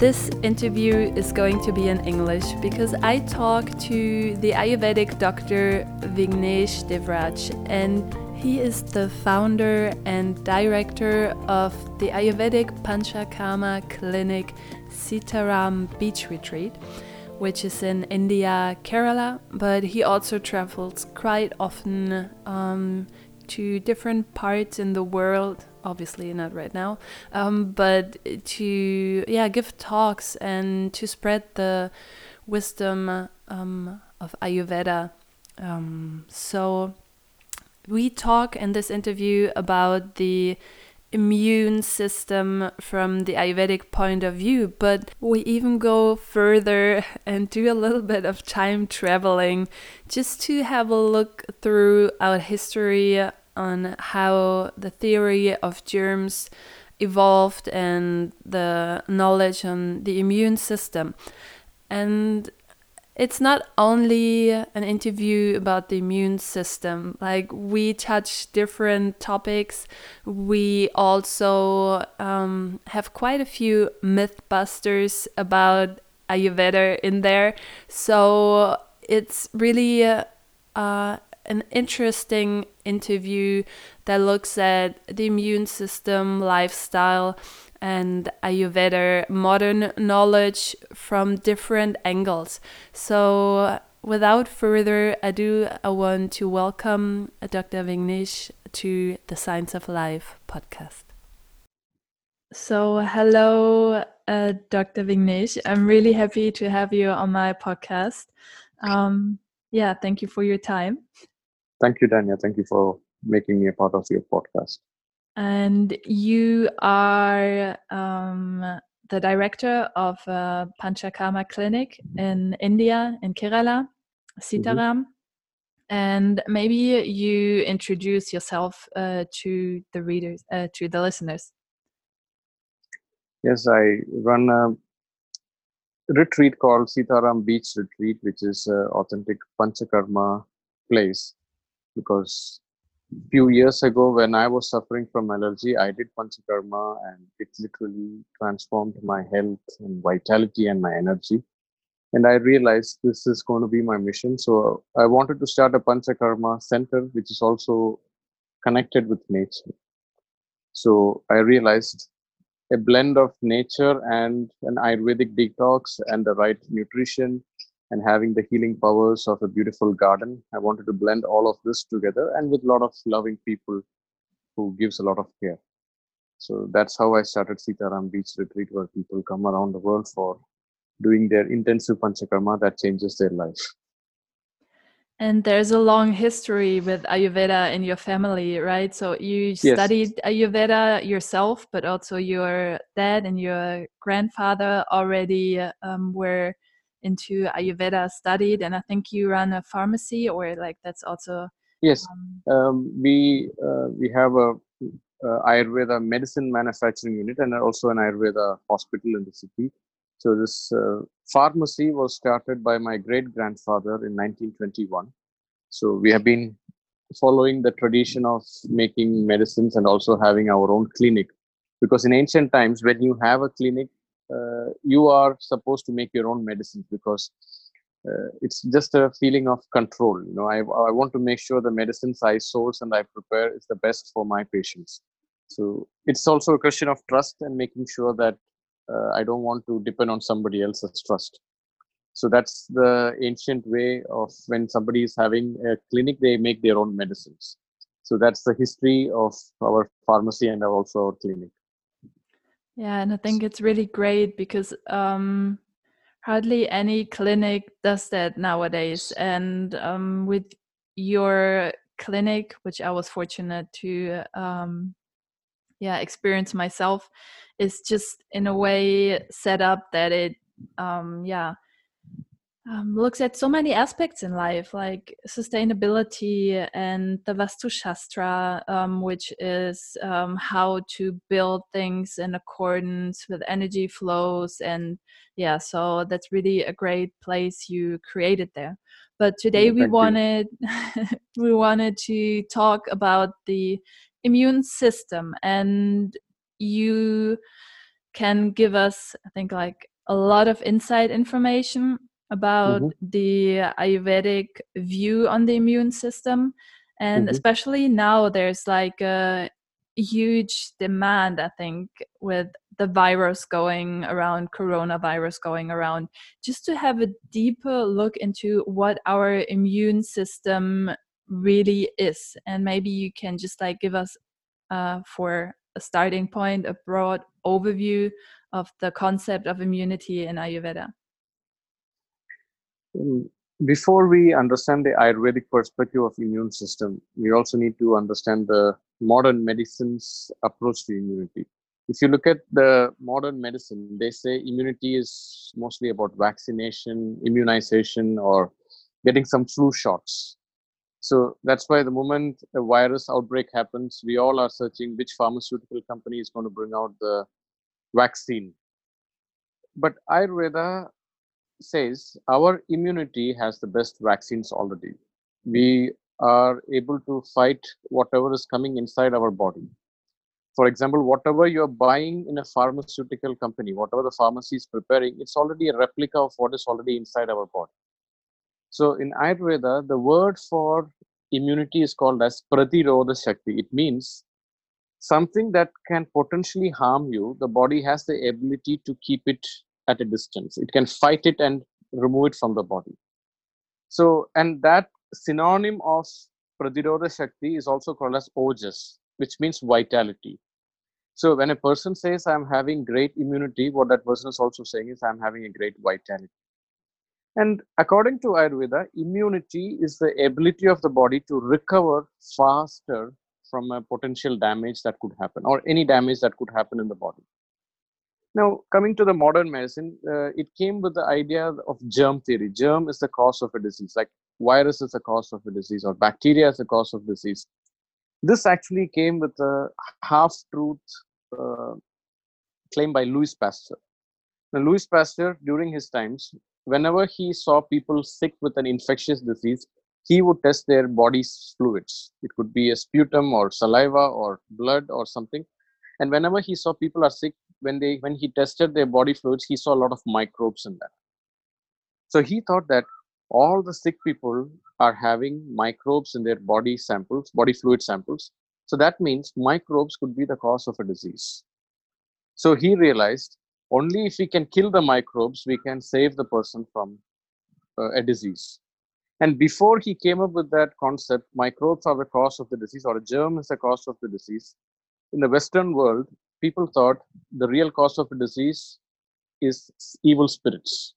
This interview is going to be in English because I talk to the Ayurvedic doctor Vignesh Devraj, and he is the founder and director of the Ayurvedic Panchakarma clinic Sitaram Beach Retreat, which is in India, Kerala, but he also travels quite often. Um, to different parts in the world obviously not right now um, but to yeah give talks and to spread the wisdom um, of ayurveda. Um, so we talk in this interview about the immune system from the Ayurvedic point of view, but we even go further and do a little bit of time traveling just to have a look through our history on how the theory of germs evolved and the knowledge on the immune system. And it's not only an interview about the immune system, like, we touch different topics. We also um, have quite a few mythbusters about Ayurveda in there. So it's really uh, an interesting interview that looks at the immune system, lifestyle, and Ayurveda modern knowledge from different angles. So, without further ado, I want to welcome Dr. Vignesh to the Science of Life podcast. So, hello, uh, Dr. Vignesh. I'm really happy to have you on my podcast. Um, yeah, thank you for your time. Thank you, Dania. Thank you for making me a part of your podcast. And you are um, the director of Panchakarma clinic in India, in Kerala, Sitaram. Mm-hmm. And maybe you introduce yourself uh, to the readers, uh, to the listeners. Yes, I run a retreat called Sitaram Beach Retreat, which is an authentic Panchakarma place because few years ago when i was suffering from allergy i did panchakarma and it literally transformed my health and vitality and my energy. And i realized this is going to be my mission. So i wanted to start a panchakarma center which is also connected with nature. So i realized a blend of nature and an ayurvedic detox and the right nutrition and having the healing powers of a beautiful garden. I wanted to blend all of this together and with a lot of loving people who gives a lot of care. So that's how I started Sitaram Beach Retreat, where people come around the world for doing their intensive panchakarma that changes their life. And there's a long history with Ayurveda in your family, right? So you yes. studied Ayurveda yourself, but also your dad and your grandfather already um, were into Ayurveda studied, and I think you run a pharmacy, or like that's also. Yes, um, um, we uh, we have a uh, Ayurveda medicine manufacturing unit and also an Ayurveda hospital in the city. So this uh, pharmacy was started by my great grandfather in 1921. So we have been following the tradition of making medicines and also having our own clinic. Because in ancient times, when you have a clinic, uh, you are supposed to make your own medicines because uh, it's just a feeling of control you know. I, I want to make sure the medicines i source and i prepare is the best for my patients. So it's also a question of trust and making sure that uh, i don't want to depend on somebody else's trust. So that's the ancient way of when somebody is having a clinic they make their own medicines. So that's the history of our pharmacy and also our clinic yeah, and I think it's really great because um, hardly any clinic does that nowadays. And um, with your clinic, which I was fortunate to um, yeah experience myself is just in a way set up that it um yeah um, looks at so many aspects in life, like sustainability and the Vastu Shastra, um, which is um, how to build things in accordance with energy flows. And yeah, so that's really a great place you created there. But today Yeah, we wanted we wanted to talk about the immune system, and you can give us, I think, like a lot of inside information about Mhm. the Ayurvedic view on the immune system. And Mhm. especially now, there's like a huge demand, I think, with the virus going around, coronavirus going around, just to have a deeper look into what our immune system really is. And maybe you can just like give us, uh, for a starting point, a broad overview of the concept of immunity in Ayurveda. Mm, Before we understand the Ayurvedic perspective of immune system, we also need to understand the modern medicine's approach to immunity. If you look at the modern medicine, they say immunity is mostly about vaccination, immunization, or getting some flu shots. So that's why the moment a virus outbreak happens, we all are searching which pharmaceutical company is going to bring out the vaccine. But Ayurveda says our immunity has the best vaccines already. We are able to fight whatever is coming inside our body. For example, whatever you're buying in a pharmaceutical company, whatever the pharmacy is preparing, it's already a replica of what is already inside our body. So in Ayurveda, the word for immunity is called as Pratirodha Shakti. It means something that can potentially harm you, the body has the ability to keep it at a distance. It can fight it and remove it from the body. So, and that synonym of Pratirodha Shakti is also called as Ojas, which means vitality. So, when a person says, I'm having great immunity, what that person is also saying is, I'm having a great vitality. And according to Ayurveda, immunity is the ability of the body to recover faster from a potential damage that could happen or any damage that could happen in the body. Now, coming to the modern medicine, uh, it came with the idea of germ theory. Germ is the cause of a disease, like virus is the cause of a disease or bacteria is the cause of disease. This actually came with a half truth uh, claim by Louis Pasteur. Now, Louis Pasteur, during his times, whenever he saw people sick with an infectious disease, he would test their body's fluids. It could be a sputum or saliva or blood or something. And whenever he saw people are sick, when they when he tested their body fluids, he saw a lot of microbes in that. So he thought that all the sick people are having microbes in their body samples, body fluid samples. So that means microbes could be the cause of a disease. So he realized only if we can kill the microbes, we can save the person from uh, a disease. And before he came up with that concept, microbes are the cause of the disease, or a germ is the cause of the disease. In the Western world, people thought the real cause of a disease is evil spirits,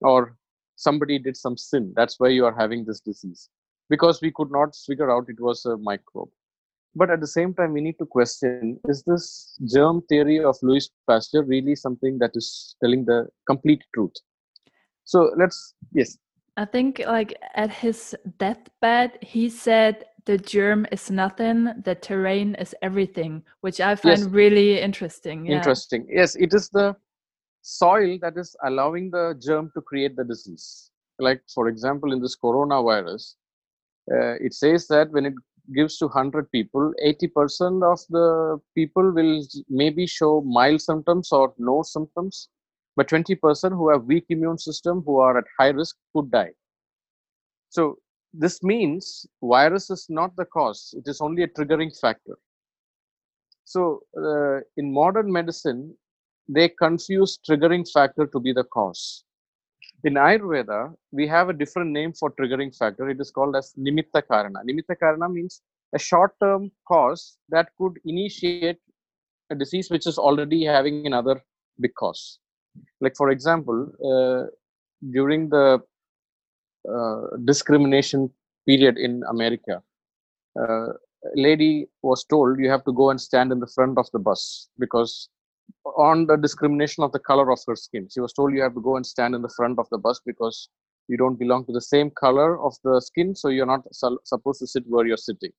or somebody did some sin. That's why you are having this disease. Because we could not figure out it was a microbe. But at the same time, we need to question is this germ theory of Louis Pasteur really something that is telling the complete truth? So let's, yes. I think like at his deathbed, he said the germ is nothing, the terrain is everything, which I find Yes. really interesting. Yeah. Interesting. Yes, it is the soil that is allowing the germ to create the disease. Like, for example, in this coronavirus, uh, it says that when it gives to 100 people, 80% of the people will maybe show mild symptoms or no symptoms, but 20% who have weak immune system, who are at high risk, could die. So this means virus is not the cause; it is only a triggering factor. So uh, in modern medicine, they confuse triggering factor to be the cause. In Ayurveda, we have a different name for triggering factor. It is called as nimitta karana. Nimitta karana means a short-term cause that could initiate a disease which is already having another big cause. Like for example, uh, during the discrimination period in America, uh, lady was told you have to go and stand in the front of the bus because on the discrimination of the color of her skin she was told you have to go and stand in the front of the bus because you don't belong to the same color of the skin so you're not su- supposed to sit where you're sitting.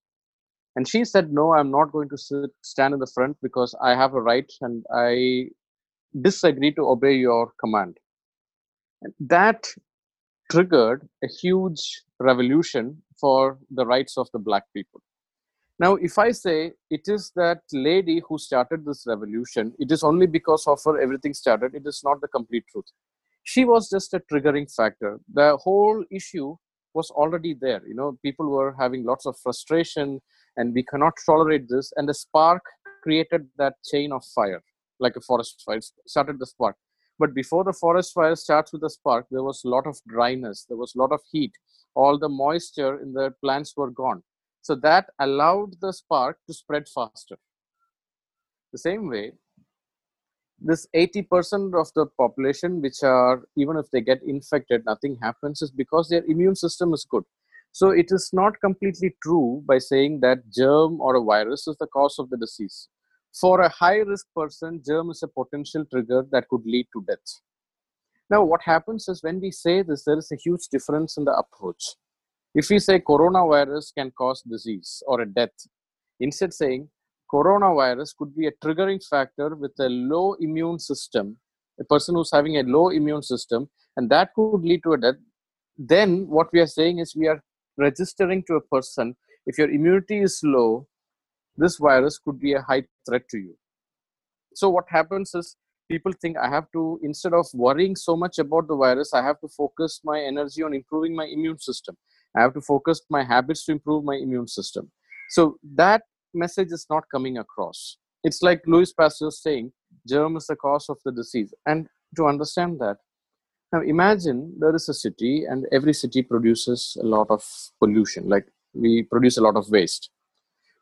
And she said no i'm not going to sit, stand in the front because i have a right and i disagree to obey your command. And that triggered a huge revolution for the rights of the black people now, if I say it is that lady who started this revolution, it is only because of her everything started, it is not the complete truth. She was just a triggering factor. The whole issue was already there. You know, people were having lots of frustration and we cannot tolerate this. And the spark created that chain of fire, like a forest fire, started the spark. But before the forest fire starts with the spark, there was a lot of dryness, there was a lot of heat. All the moisture in the plants were gone so that allowed the spark to spread faster. The same way, this 80% of the population, which are, even if they get infected, nothing happens, is because their immune system is good. So it is not completely true by saying that germ or a virus is the cause of the disease. For a high risk person, germ is a potential trigger that could lead to death. Now, what happens is when we say this, there is a huge difference in the approach. If we say coronavirus can cause disease or a death, instead saying coronavirus could be a triggering factor with a low immune system, a person who's having a low immune system, and that could lead to a death, then what we are saying is we are registering to a person if your immunity is low, this virus could be a high threat to you. So, what happens is people think I have to, instead of worrying so much about the virus, I have to focus my energy on improving my immune system. I have to focus my habits to improve my immune system. So that message is not coming across. It's like Louis Pasteur saying, germ is the cause of the disease. And to understand that, now imagine there is a city and every city produces a lot of pollution, like we produce a lot of waste.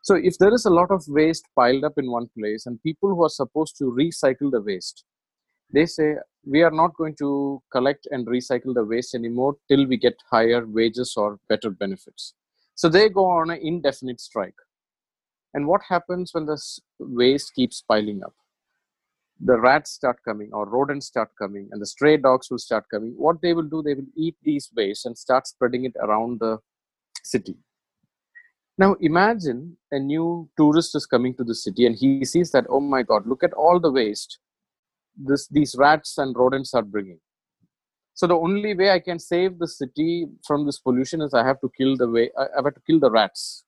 So if there is a lot of waste piled up in one place and people who are supposed to recycle the waste, they say we are not going to collect and recycle the waste anymore till we get higher wages or better benefits. So they go on an indefinite strike. And what happens when the waste keeps piling up? The rats start coming, or rodents start coming, and the stray dogs will start coming. What they will do, they will eat these waste and start spreading it around the city. Now imagine a new tourist is coming to the city and he sees that, oh my God, look at all the waste this these rats and rodents are bringing. So the only way i can save the city from this pollution is i have to kill the way i have to kill the rats.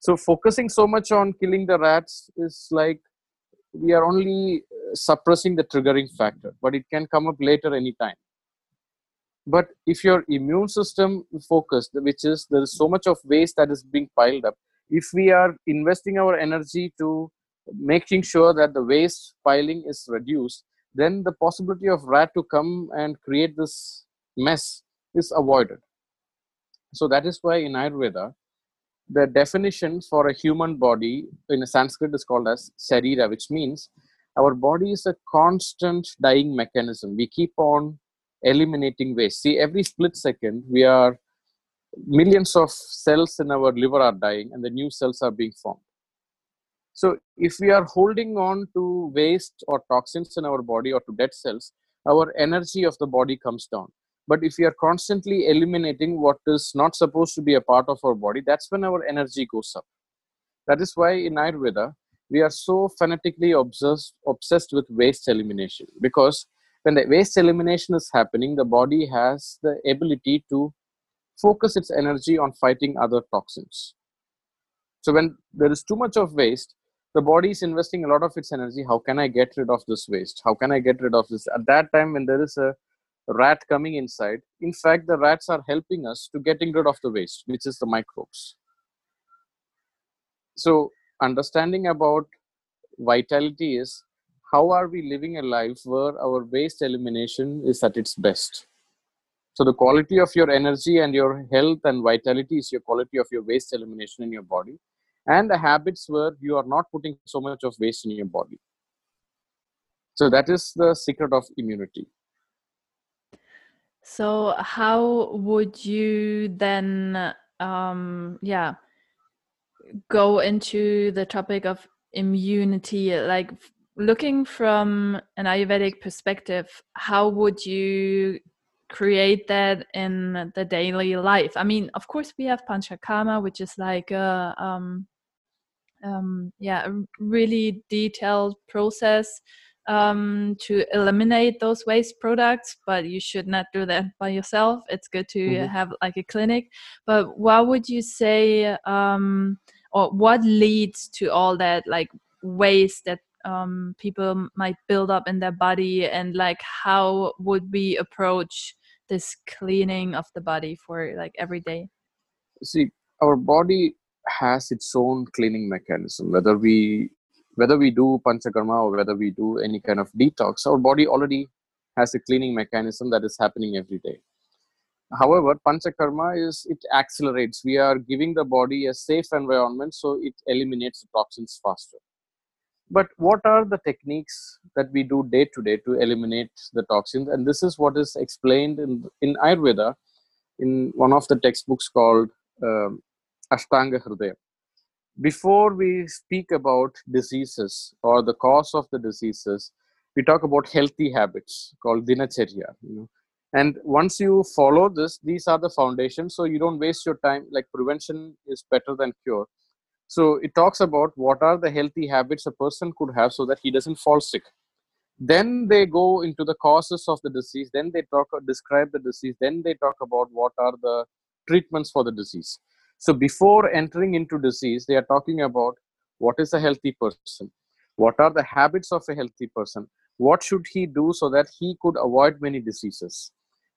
So focusing so much on killing the rats is like we are only uh, suppressing the triggering factor but it can come up later anytime but if your immune system focused which is there is so much of waste that is being piled up if we are investing our energy to making sure that the waste piling is reduced, then the possibility of rat to come and create this mess is avoided. So that is why in Ayurveda, the definition for a human body in Sanskrit is called as sharira, which means our body is a constant dying mechanism. We keep on eliminating waste. See, every split second, we are millions of cells in our liver are dying and the new cells are being formed so if we are holding on to waste or toxins in our body or to dead cells, our energy of the body comes down. But if we are constantly eliminating what is not supposed to be a part of our body, that's when our energy goes up. That is why in Ayurveda, we are so fanatically obsessed, obsessed with waste elimination because when the waste elimination is happening, the body has the ability to focus its energy on fighting other toxins. So when there is too much of waste, the body is investing a lot of its energy. How can i get rid of this waste? How can i get rid of this? At that time when there is a rat coming inside in fact the rats are helping us to getting rid of the waste which is the microbes. So understanding about vitality is how are we living a life where our waste elimination is at its best? So the quality of your energy and your health and vitality is your quality of your waste elimination in your body and the habits where you are not putting so much of waste in your body. So that is the secret of immunity. So how would you then um yeah go into the topic of immunity, like looking from an Ayurvedic perspective, how would you create that in the daily life? I mean, of course, we have Panchakarma, which is like a um, um, yeah, a really detailed process um, to eliminate those waste products, but you should not do that by yourself. It's good to mm-hmm. have like a clinic. But what would you say, um, or what leads to all that like waste that um, people might build up in their body, and like how would we approach this cleaning of the body for like every day? See, our body has its own cleaning mechanism, whether we whether we do panchakarma or whether we do any kind of detox, our body already has a cleaning mechanism that is happening every day. However, panchakarma is it accelerates. We are giving the body a safe environment so it eliminates the toxins faster. But what are the techniques that we do day to day to eliminate the toxins? And this is what is explained in, in Ayurveda in one of the textbooks called um, Ashtanga Hridaya before we speak about diseases or the cause of the diseases we talk about healthy habits called dinacharya you know. And once you follow this these are the foundations so you don't waste your time. Like prevention is better than cure so it talks about what are the healthy habits a person could have so that he doesn't fall sick then they go into the causes of the disease then they talk describe the disease then they talk about what are the treatments for the disease so before entering into disease, they are talking about what is a healthy person, what are the habits of a healthy person, what should he do so that he could avoid many diseases.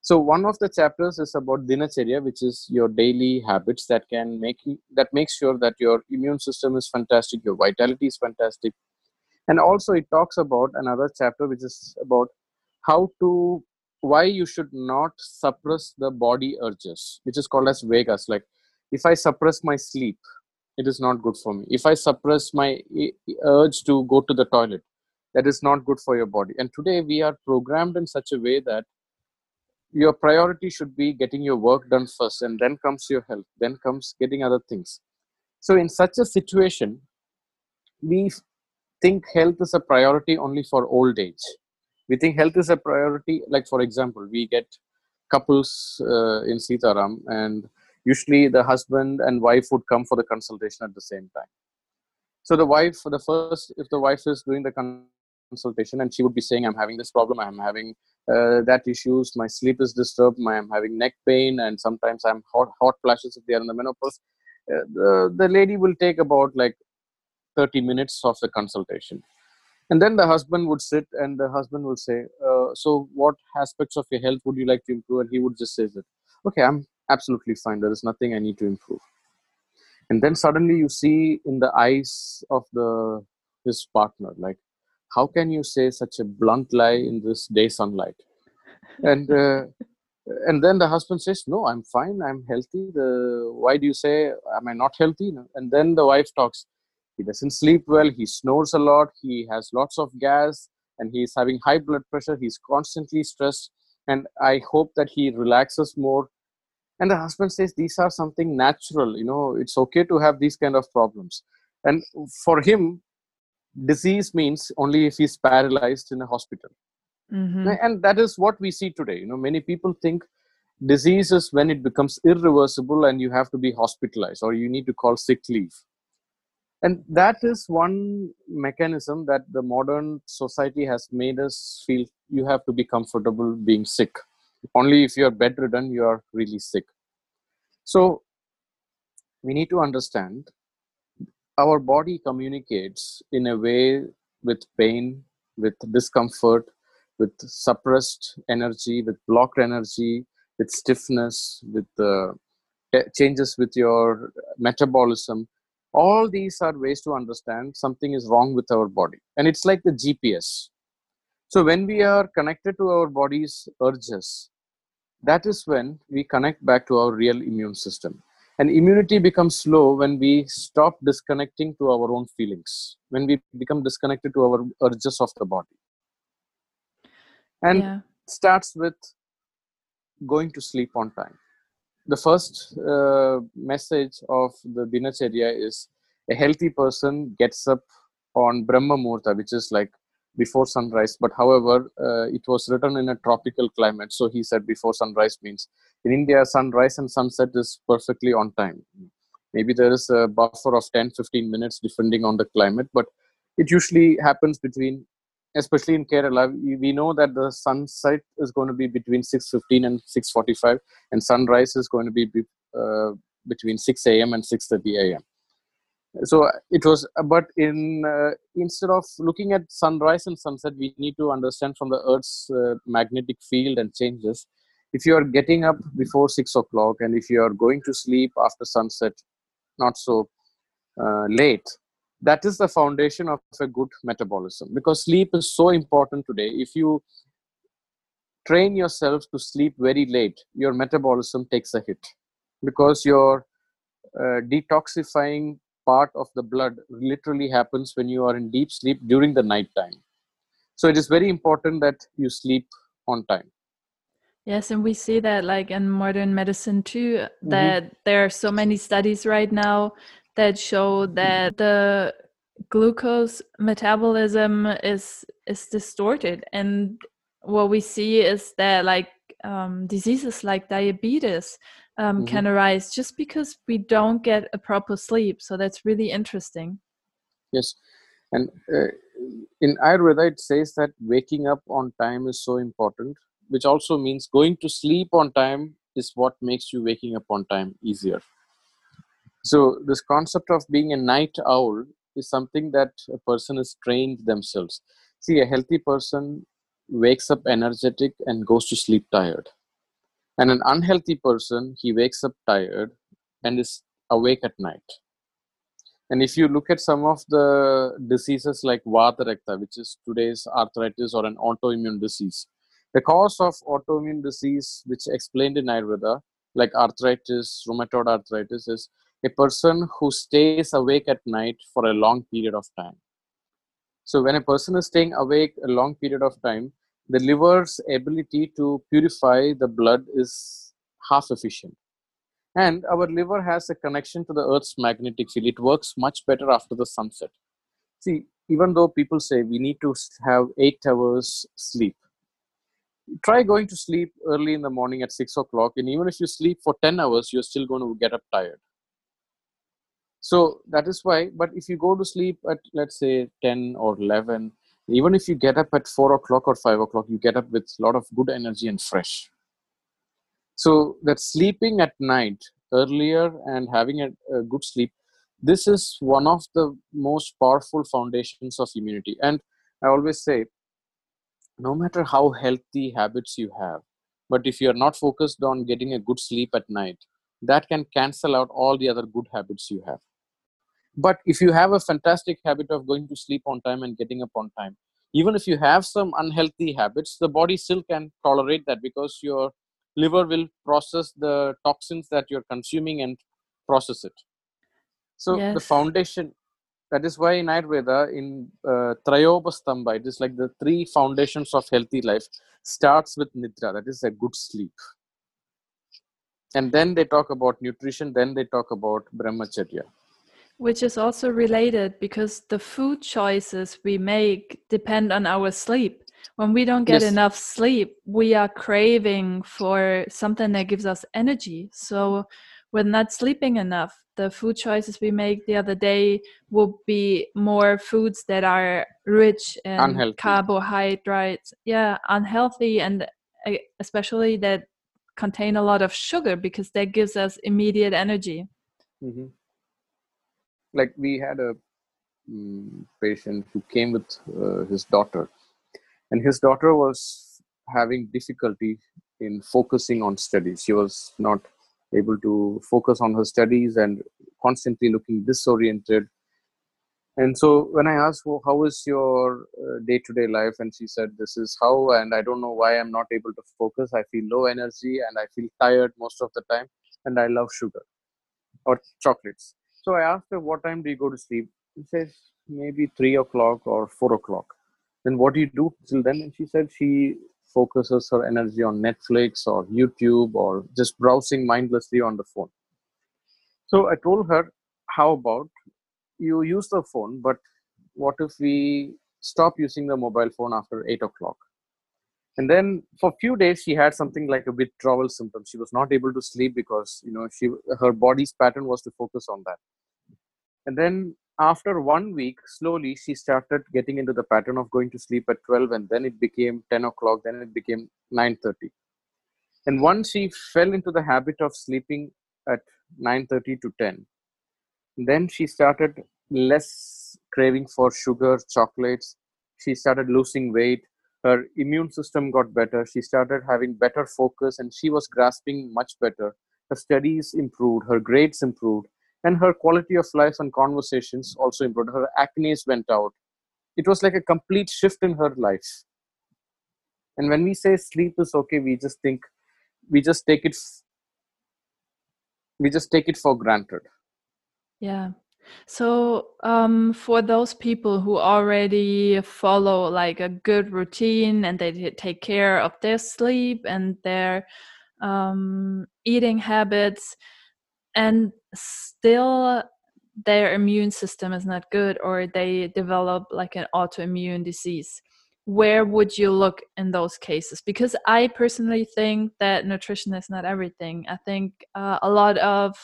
So one of the chapters is about dinacharya, which is your daily habits that can make that makes sure that your immune system is fantastic, your vitality is fantastic, and also it talks about another chapter which is about how to why you should not suppress the body urges, which is called as vegas, like if i suppress my sleep it is not good for me. If i suppress my urge to go to the toilet that is not good for your body. And today we are programmed in such a way that your priority should be getting your work done first and then comes your health then comes getting other things. So in such a situation we think health is a priority only for old age. We think health is a priority like for example we get couples uh, in sitaram and usually the husband and wife would come for the consultation at the same time. So the wife for the first if the wife is doing the consultation and she would be saying i'm having this problem i'm having uh, that issues my sleep is disturbed i'm having neck pain and sometimes i'm hot hot flashes if they are in the menopause. Uh, the, the lady will take about like 30 minutes of the consultation. And then the husband would sit and the husband will say uh, so what aspects of your health would you like to improve? And he would just say that okay i'm absolutely fine there is nothing i need to improve. And then suddenly you see in the eyes of the his partner like how can you say such a blunt lie in this day sunlight? And uh, and then the husband says no i'm fine i'm healthy. The why do you say am i not healthy? And then the wife talks he doesn't sleep well he snores a lot he has lots of gas and he's having high blood pressure he's constantly stressed and i hope that he relaxes more. And the husband says these are something natural you know it's okay to have these kind of problems. And for him disease means only if he's paralyzed in a hospital. Mm-hmm. and that is what we see today. You know many people think disease is when it becomes irreversible and you have to be hospitalized or you need to call sick leave. And that is one mechanism that the modern society has made us feel you have to be comfortable being sick. Only if you're bedridden you are really sick. So we need to understand our body communicates in a way with pain with discomfort with suppressed energy with blocked energy with stiffness with uh, changes with your metabolism. All these are ways to understand something is wrong with our body. And it's like the gps so when we are connected to our body's urges, that is when we connect back to our real immune system. And immunity becomes slow when we stop disconnecting to our own feelings, when we become disconnected to our urges of the body. And yeah. starts with going to sleep on time. The first uh, message of the dinacharya is a healthy person gets up on Brahma Muhurta, which is like before sunrise. But however, uh, it was written in a tropical climate. So he said before sunrise means in India, sunrise and sunset is perfectly on time. Maybe there is a buffer of 10 15 minutes depending on the climate, but it usually happens between especially in Kerala, we know that the sunset is going to be between 6.15 and 6.45 and sunrise is going to be uh, between 6 a.m. and 6.30 a.m. So it was, but in uh, instead of looking at sunrise and sunset, we need to understand from the Earth's uh, magnetic field and changes. If you are getting up before 6 o'clock and if you are going to sleep after sunset, not so uh, late, that is the foundation of a good metabolism. Because sleep is so important today. If you train yourself to sleep very late your metabolism takes a hit. Because your uh, detoxifying part of the blood literally happens when you are in deep sleep during the night time. So it is very important that you sleep on time yes and we see that like in modern medicine too mm-hmm. that mm-hmm. there are so many studies right now that show that the glucose metabolism is is distorted and what we see is that like um, diseases like diabetes um, mm-hmm. can arise just because we don't get a proper sleep so that's really interesting yes and uh, in ayurveda it says that waking up on time is so important which also means going to sleep on time is what makes you waking up on time easier so this concept of being a night owl is something that a person is trained themselves. See, a healthy person wakes up energetic and goes to sleep tired. And an unhealthy person, he wakes up tired and is awake at night. And if you look at some of the diseases like Vata Rakta, which is today's arthritis or an autoimmune disease, the cause of autoimmune disease, which explained in Ayurveda, like arthritis, rheumatoid arthritis, is a person who stays awake at night for a long period of time. So, when a person is staying awake a long period of time, the liver's ability to purify the blood is half efficient. And our liver has a connection to the Earth's magnetic field. It works much better after the sunset. See, even though people say we need to have eight hours sleep, try going to sleep early in the morning at six o'clock. And even if you sleep for 10 hours, you're still going to get up tired so that is why but if you go to sleep at let's say 10 or 11 even if you get up at 4 o'clock or 5 o'clock you get up with a lot of good energy and fresh so that sleeping at night earlier and having a, a good sleep this is one of the most powerful foundations of immunity and i always say no matter how healthy habits you have but if you are not focused on getting a good sleep at night that can cancel out all the other good habits you have but if you have a fantastic habit of going to sleep on time and getting up on time even if you have some unhealthy habits the body still can tolerate that because your liver will process the toxins that you're consuming and process it so yes. the foundation that is why in ayurveda in uh, trayopastambha it is like the three foundations of healthy life starts with nidra that is a good sleep and then they talk about nutrition then they talk about brahmacharya which is also related because the food choices we make depend on our sleep. When we don't get yes. enough sleep, we are craving for something that gives us energy. So we're not sleeping enough. The food choices we make the other day will be more foods that are rich in unhealthy. carbohydrates. Yeah, unhealthy and eh, especially that contain a lot of sugar because that gives us immediate energy. Mm-hmm like we had a um, patient who came with uh, his daughter and his daughter was having difficulty in focusing on studies she was not able to focus on her studies and constantly looking disoriented and so when i asked well, how is your uh, day-to-day life and she said this is how and i don't know why i'm not able to focus i feel low energy and i feel tired most of the time and i love sugar or chocolates so I asked her, What time do you go to sleep? She says, Maybe three o'clock or four o'clock. Then what do you do till then? And she said she focuses her energy on Netflix or YouTube or just browsing mindlessly on the phone. So I told her, How about you use the phone, but what if we stop using the mobile phone after eight o'clock? And then for a few days, she had something like a withdrawal symptom. She was not able to sleep because you know she her body's pattern was to focus on that. And then after one week, slowly she started getting into the pattern of going to sleep at 12, and then it became 10 o'clock, then it became 9:30. And once she fell into the habit of sleeping at 9:30 to 10, then she started less craving for sugar, chocolates. She started losing weight. Her immune system got better. She started having better focus, and she was grasping much better. Her studies improved. Her grades improved and her quality of life and conversations also improved. Her acne went out. It was like a complete shift in her life. And when we say sleep is okay we just think we just take it we just take it for granted. Yeah. So um, for those people who already follow like a good routine and they take care of their sleep and their um, eating habits and still their immune system is not good or they develop like an autoimmune disease where would you look in those cases? Because i personally think that nutrition is not everything. I think uh, a lot of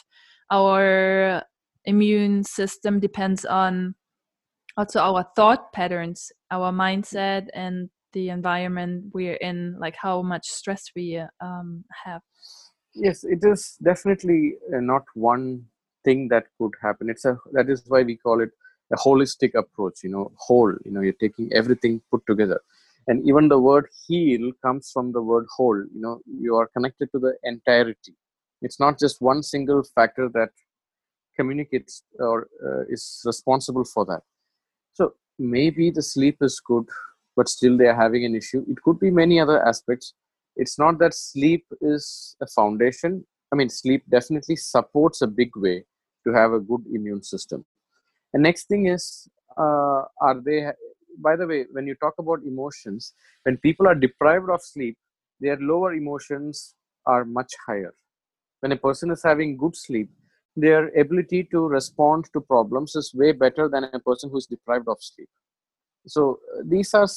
our immune system depends on also our thought patterns our mindset and the environment we're in like how much stress we um, have yes it is definitely uh, not one thing that could happen. It's a that is why we call it a holistic approach you know whole you know you're taking everything put together. And even the word heal comes from the word whole you know you are connected to the entirety. It's not just one single factor that communicates or uh, is responsible for that. So maybe the sleep is good but still they are having an issue. It could be many other aspects it's not that sleep is a foundation. I mean sleep definitely supports a big way to have a good immune system. And next thing is uh, are they by the way when you talk about emotions when people are deprived of sleep their lower emotions are much higher. When a person is having good sleep their ability to respond to problems is way better than a person who is deprived of sleep. So these are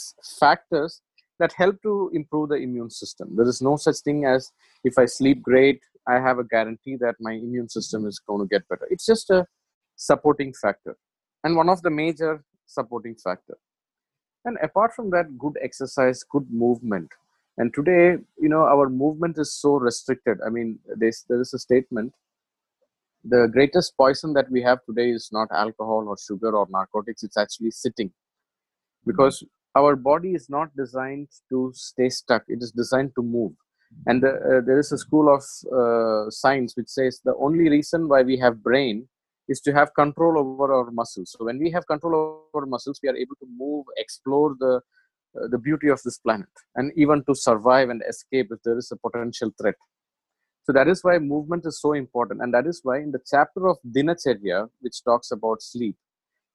factors that help to improve the immune system. There is no such thing as if I sleep great, I have a guarantee that my immune system is going to get better. It's just a supporting factor and one of the major supporting factor. And apart from that, good exercise, good movement. And today, you know, our movement is so restricted. I mean, there's, there is a statement the greatest poison that we have today is not alcohol or sugar or narcotics, it's actually sitting. Because our body is not designed to stay stuck. It is designed to move. And uh, there is a school of uh, science which says the only reason why we have brain is to have control over our muscles. So when we have control over muscles we are able to move explore the uh, the beauty of this planet and even to survive and escape if there is a potential threat. So that is why movement is so important. And that is why in the chapter of dinacharya which talks about sleep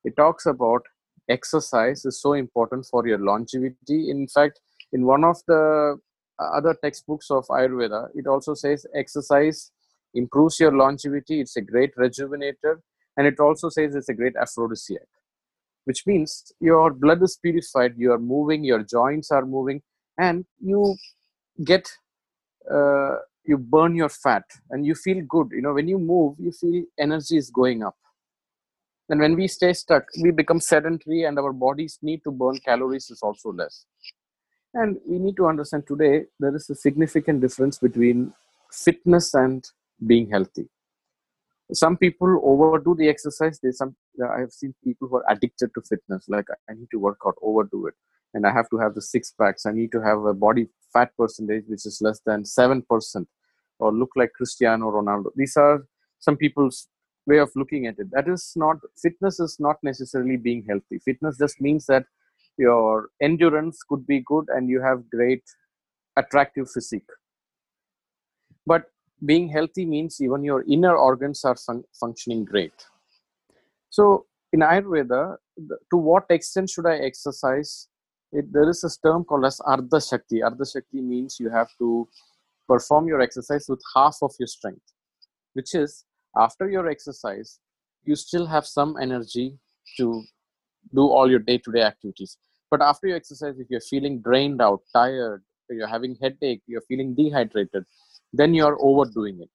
it talks about exercise is so important for your longevity. In fact, in one of the other textbooks of Ayurveda, it also says exercise improves your longevity. It's a great rejuvenator, and it also says it's a great aphrodisiac, which means your blood is purified, you are moving, your joints are moving, and you get uh, you burn your fat and you feel good. You know, when you move, you feel energy is going up then when we stay stuck we become sedentary and our bodies need to burn calories is also less. And we need to understand today there is a significant difference between fitness and being healthy. Some people overdo the exercise. They some i have seen people who are addicted to fitness like i need to work out overdo it. And i have to have the six packs. I need to have a body fat percentage which is less than 7% or look like cristiano ronaldo. These are some people's way of looking at it. That is not fitness is not necessarily being healthy. Fitness just means that your endurance could be good and you have great attractive physique. But being healthy means even your inner organs are fun- functioning great. So in ayurveda the, to what extent should i exercise? It, there is a term called as ardha shakti. Ardha shakti means you have to perform your exercise with half of your strength which is after your exercise you still have some energy to do all your day-to-day activities. But after your exercise if you're feeling drained out tired you're having headache you're feeling dehydrated then you're overdoing it.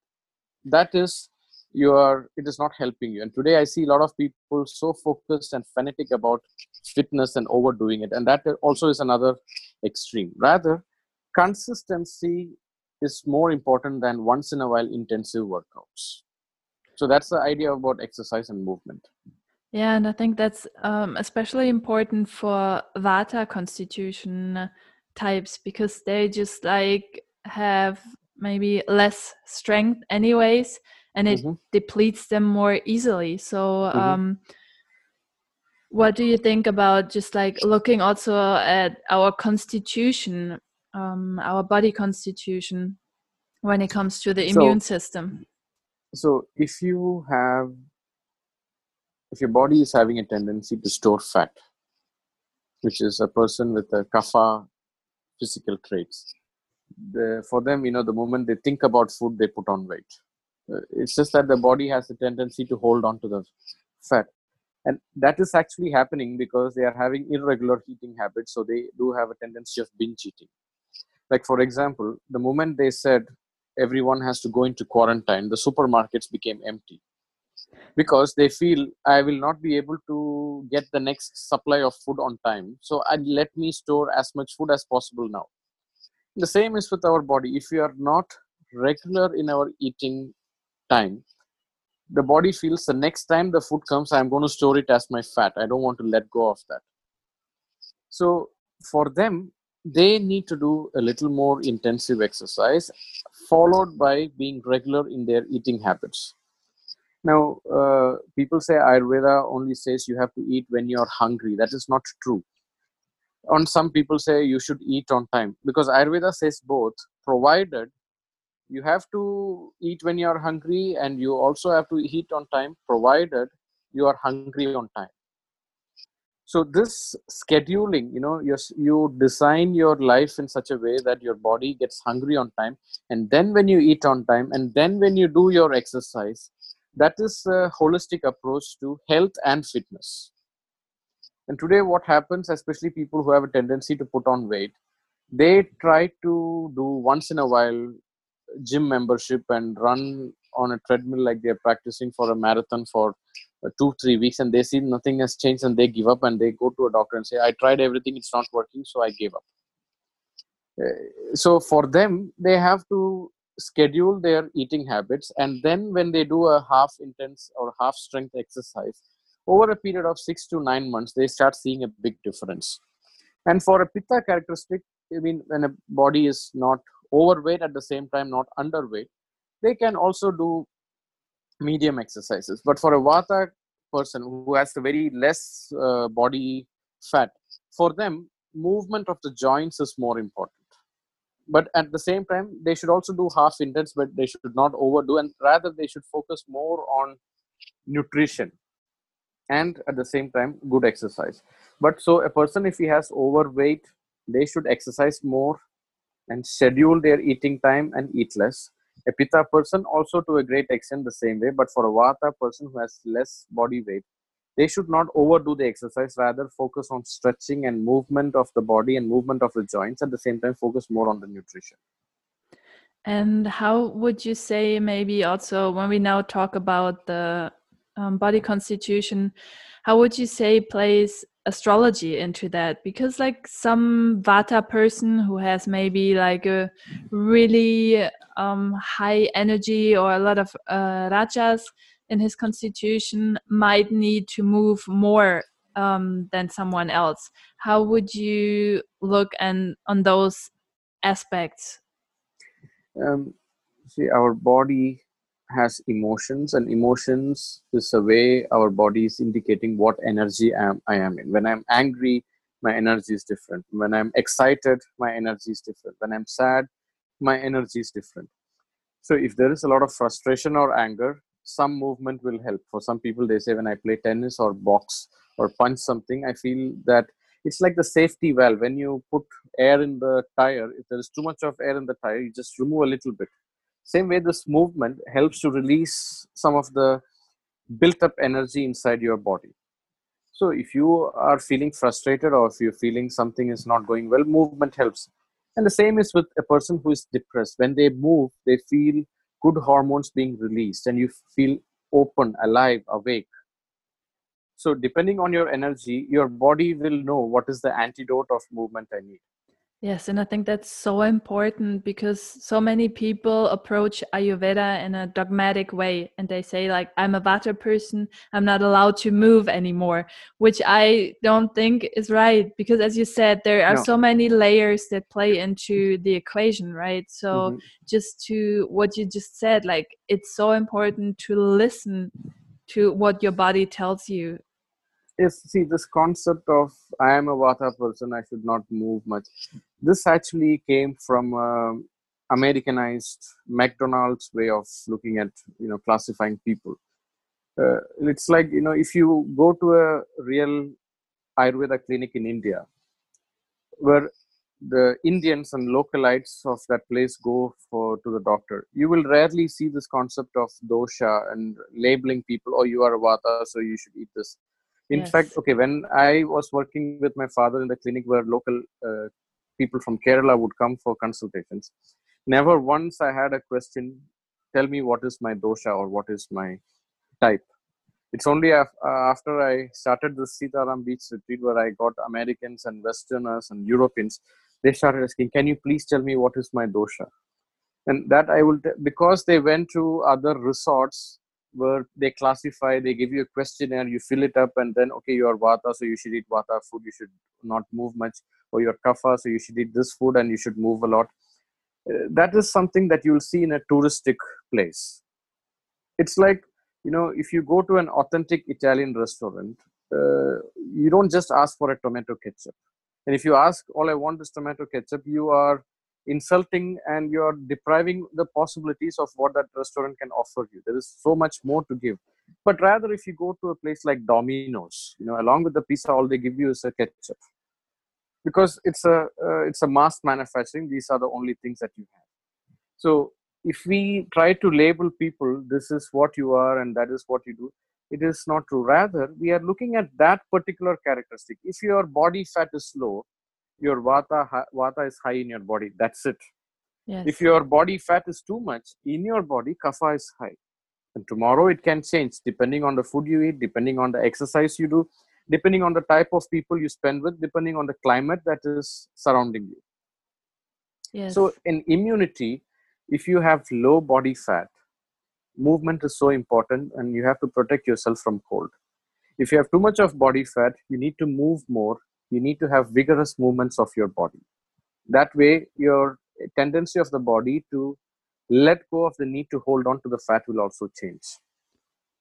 That is you are it is not helping you. And today i see a lot of people so focused and fanatic about fitness and overdoing it. And that also is another extreme. Rather consistency is more important than once in a while intensive workouts so that's the idea about exercise and movement yeah and i think that's um, especially important for vata constitution types because they just like have maybe less strength anyways and it mm-hmm. depletes them more easily so mm-hmm. um, what do you think about just like looking also at our constitution um, our body constitution when it comes to the immune so, system so if you have if your body is having a tendency to store fat which is a person with a kapha physical traits the, for them you know the moment they think about food they put on weight. Uh, it's just that the body has a tendency to hold on to the fat. And that is actually happening because they are having irregular eating habits so they do have a tendency of binge eating. Like for example the moment they said everyone has to go into quarantine the supermarkets became empty. Because they feel i will not be able to get the next supply of food on time so I let me store as much food as possible now. The same is with our body. If we are not regular in our eating time the body feels the next time the food comes i'm going to store it as my fat. I don't want to let go of that. So for them they need to do a little more intensive exercise followed by being regular in their eating habits. Now uh, people say ayurveda only says you have to eat when you're hungry. That is not true. On some people say you should eat on time because ayurveda says both provided you have to eat when you are hungry and you also have to eat on time provided you are hungry on time so this scheduling you know you, you design your life in such a way that your body gets hungry on time and then when you eat on time and then when you do your exercise that is a holistic approach to health and fitness. And today what happens especially people who have a tendency to put on weight they try to do once in a while gym membership and run on a treadmill like they're practicing for a marathon for two three weeks and they see nothing has changed and they give up and they go to a doctor and say i tried everything it's not working so i gave up. Uh, so for them they have to schedule their eating habits and then when they do a half intense or half strength exercise over a period of 6 to 9 months they start seeing a big difference. And for a pitta characteristic i mean when a body is not overweight at the same time not underweight they can also do medium exercises. But for a vata person who has a very less uh, body fat for them movement of the joints is more important. But at the same time they should also do half intense but they should not overdo and rather they should focus more on nutrition and at the same time good exercise. But so a person if he has overweight they should exercise more and schedule their eating time and eat less. A Pitta person also to a great extent the same way, but for a Vata person who has less body weight, they should not overdo the exercise, rather focus on stretching and movement of the body and movement of the joints at the same time focus more on the nutrition. And how would you say maybe also when we now talk about the um, body constitution, how would you say plays astrology into that because like some vata person who has maybe like a really um, high energy or a lot of uh, rajas in his constitution might need to move more um, than someone else. How would you look and on those aspects? Um, see our body has emotions and emotions is a way our body is indicating what energy I am, I am in. When i'm angry my energy is different. When i'm excited my energy is different. When i'm sad my energy is different. So if there is a lot of frustration or anger some movement will help. For some people they say when i play tennis or box or punch something i feel that it's like the safety valve. When you put air in the tire if there is too much of air in the tire you just remove a little bit same way this movement helps to release some of the built up energy inside your body. So if you are feeling frustrated or if you're feeling something is not going well movement helps. And the same is with a person who is depressed. When they move they feel good hormones being released and you feel open alive awake. So depending on your energy your body will know what is the antidote of movement i need Yes, and I think that's so important because so many people approach Ayurveda in a dogmatic way and they say, like, I'm a Vata person, I'm not allowed to move anymore, which I don't think is right because, as you said, there are no. so many layers that play into the equation, right? So, mm-hmm. just to what you just said, like, it's so important to listen to what your body tells you is see this concept of i am a vata person i should not move much this actually came from uh, americanized mcdonald's way of looking at you know classifying people uh, it's like you know if you go to a real ayurveda clinic in india where the indians and localites of that place go for to the doctor you will rarely see this concept of dosha and labeling people oh you are a vata so you should eat this in yes. fact okay when i was working with my father in the clinic where local uh, people from kerala would come for consultations. Never once i had a question tell me what is my dosha or what is my type? It's only uh, after i started the sitaram beach retreat where i got americans and westerners and europeans they started asking can you please tell me what is my dosha? And that i will t- because they went to other resorts where they classify, they give you a questionnaire, you fill it up, and then okay, you are vata, so you should eat vata food, you should not move much, or you're kapha, so you should eat this food and you should move a lot. Uh, that is something that you'll see in a touristic place. It's like you know, if you go to an authentic Italian restaurant, uh, you don't just ask for a tomato ketchup. And if you ask, all I want is tomato ketchup, you are insulting and you're depriving the possibilities of what that restaurant can offer you. There is so much more to give. But rather if you go to a place like domino's you know along with the pizza all they give you is a ketchup. Because it's a uh, it's a mass manufacturing these are the only things that you have. So if we try to label people this is what you are and that is what you do it is not true. Rather we are looking at that particular characteristic. If your body fat is low your vata vata is high in your body that's it yes. if your body fat is too much in your body kapha is high and tomorrow it can change depending on the food you eat depending on the exercise you do depending on the type of people you spend with depending on the climate that is surrounding you yes. so in immunity if you have low body fat movement is so important and you have to protect yourself from cold if you have too much of body fat you need to move more you need to have vigorous movements of your body that way your tendency of the body to let go of the need to hold on to the fat will also change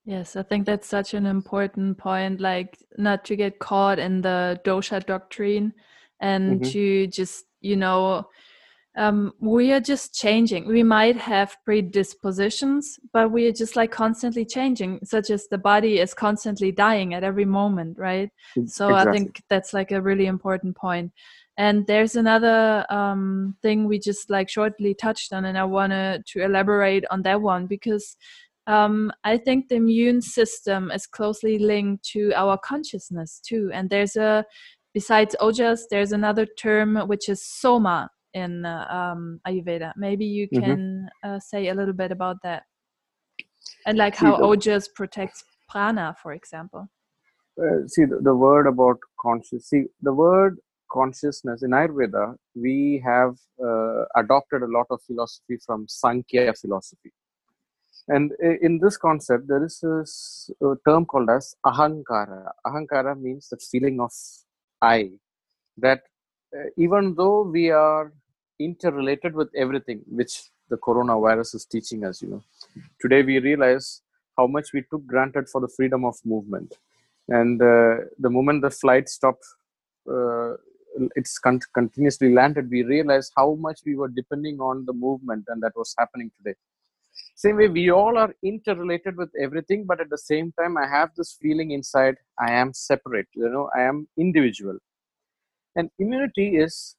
yes i think that's such an important point like not to get caught in the dosha doctrine and mm-hmm. to just you know um, we are just changing. We might have predispositions, but we are just like constantly changing, such as the body is constantly dying at every moment, right? So exactly. I think that's like a really important point. And there's another um, thing we just like shortly touched on, and I wanted to elaborate on that one because um, I think the immune system is closely linked to our consciousness too. And there's a, besides ojas, there's another term which is soma, in uh, um, Ayurveda. Maybe you mm-hmm. can mm-hmm. uh, say a little bit about that, and like how ojas protects prana, for example. Uh, see the, the, word about conscious. See the word consciousness in Ayurveda. We have uh, adopted a lot of philosophy from Sankhya philosophy. And in this concept, there is this term called as ahankara. Ahankara means the feeling of I, that uh, even though we are interrelated with everything which the coronavirus is teaching us you know. Today we realize how much we took granted for the freedom of movement. And uh, the moment the flight stopped uh, it's con- continuously landed we realized how much we were depending on the movement and that was happening today. Same way we all are interrelated with everything but at the same time i have this feeling inside i am separate you know i am individual. And immunity is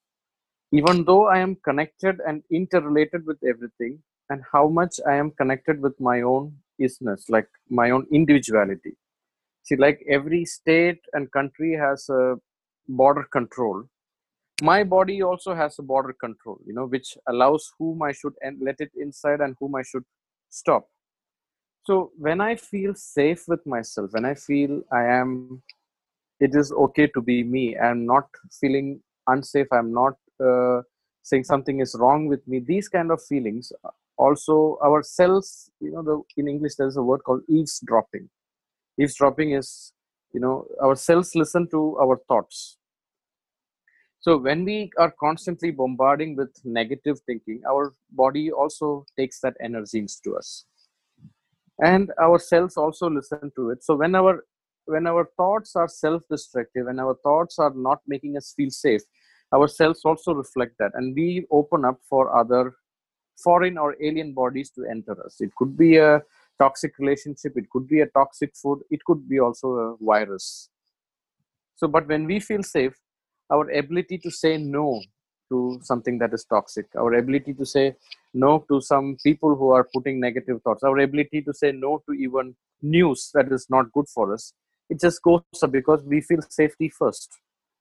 even though i am connected and interrelated with everything and how much i am connected with my own isness like my own individuality. See like every state and country has a border control. My body also has a border control you know which allows whom i should let it inside and whom i should stop. So when i feel safe with myself when i feel i am it is okay to be me i'm not feeling unsafe i'm not uh, saying something is wrong with me these kind of feelings also our cells you know the in english there's a word called eavesdropping eavesdropping is you know our cells listen to our thoughts so when we are constantly bombarding with negative thinking, our body also takes that energy into us. And our cells also listen to it. So when our when our thoughts are self-destructive and our thoughts are not making us feel safe, our cells also reflect that. And we open up for other foreign or alien bodies to enter us. It could be a toxic relationship, it could be a toxic food, it could be also a virus. So, but when we feel safe, our ability to say no to something that is toxic our ability to say no to some people who are putting negative thoughts our ability to say no to even news that is not good for us it just goes up because we feel safety first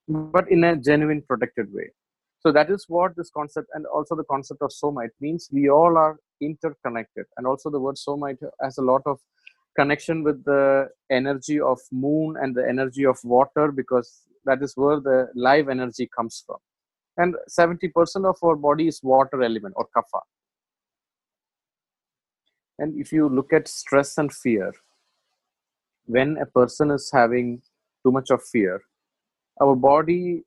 but in a genuine protected way. So that is what this concept and also the concept of soma it means. We all are interconnected. And also the word soma has a lot of connection with the energy of moon and the energy of water because that is where the live energy comes from. And 70% of our body is water element or kapha. And if you look at stress and fear when a person is having too much of fear our body's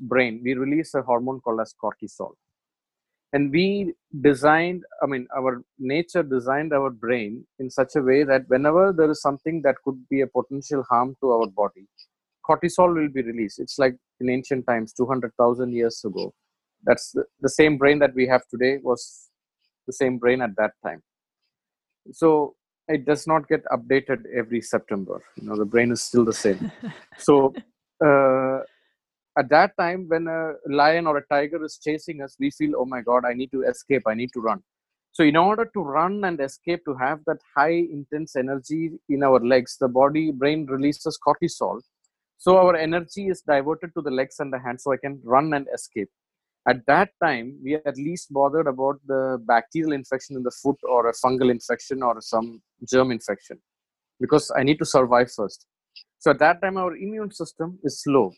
brain we release a hormone called as cortisol and we designed i mean our nature designed our brain in such a way that whenever there is something that could be a potential harm to our body cortisol will be released. It's like in ancient times, 200,000 years ago. That's the, the same brain that we have today was the same brain at that time. So it does not get updated every September. You know, the brain is still the same. so uh, at that time, when a lion or a tiger is chasing us, we feel, oh my God, I need to escape. I need to run. So in order to run and escape, to have that high intense energy in our legs, the body brain releases cortisol so our energy is diverted to the legs and the hands so i can run and escape at that time we are at least bothered about the bacterial infection in the foot or a fungal infection or some germ infection because i need to survive first so at that time our immune system is slow.